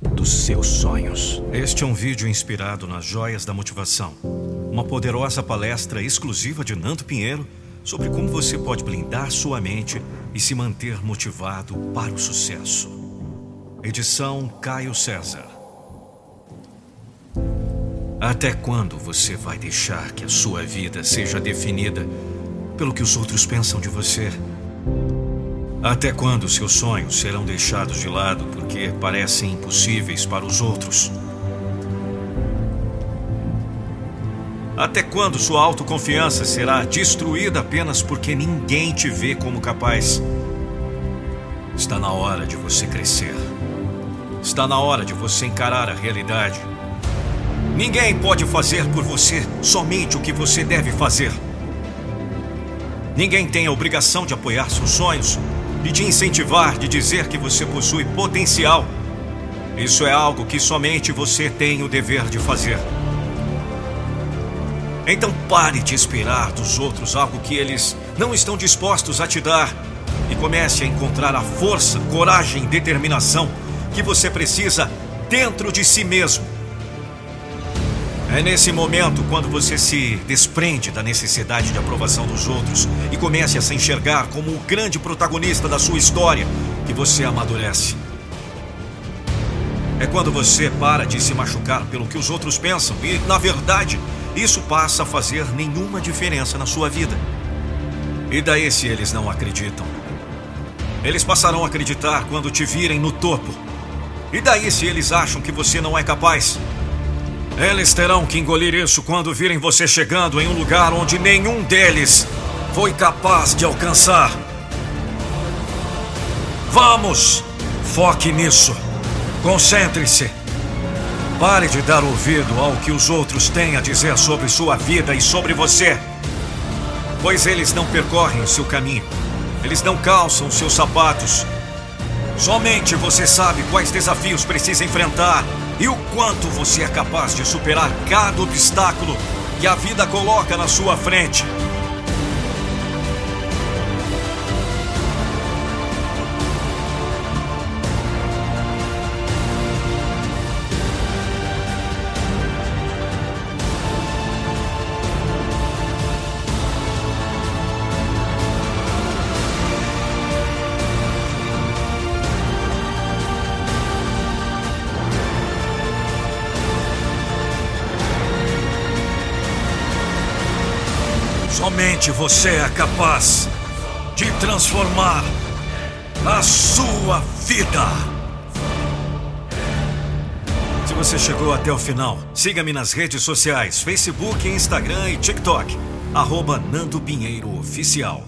dos seus sonhos. Este é um vídeo inspirado nas joias da motivação. Uma poderosa palestra exclusiva de Nando Pinheiro sobre como você pode blindar sua mente e se manter motivado para o sucesso. Edição Caio César. Até quando você vai deixar que a sua vida seja definida pelo que os outros pensam de você? Até quando seus sonhos serão deixados de lado porque parecem impossíveis para os outros? Até quando sua autoconfiança será destruída apenas porque ninguém te vê como capaz? Está na hora de você crescer. Está na hora de você encarar a realidade. Ninguém pode fazer por você somente o que você deve fazer. Ninguém tem a obrigação de apoiar seus sonhos de incentivar, de dizer que você possui potencial. Isso é algo que somente você tem o dever de fazer. Então pare de esperar dos outros algo que eles não estão dispostos a te dar e comece a encontrar a força, coragem determinação que você precisa dentro de si mesmo. É nesse momento, quando você se desprende da necessidade de aprovação dos outros e comece a se enxergar como o grande protagonista da sua história, que você amadurece. É quando você para de se machucar pelo que os outros pensam e, na verdade, isso passa a fazer nenhuma diferença na sua vida. E daí se eles não acreditam? Eles passarão a acreditar quando te virem no topo. E daí se eles acham que você não é capaz? Eles terão que engolir isso quando virem você chegando em um lugar onde nenhum deles foi capaz de alcançar. Vamos! Foque nisso. Concentre-se. Pare de dar ouvido ao que os outros têm a dizer sobre sua vida e sobre você. Pois eles não percorrem seu caminho. Eles não calçam seus sapatos. Somente você sabe quais desafios precisa enfrentar e o quanto você é capaz de superar cada obstáculo que a vida coloca na sua frente. Somente você é capaz de transformar a sua vida. Se você chegou até o final, siga-me nas redes sociais: Facebook, Instagram e TikTok. Arroba Nando Pinheiro Oficial.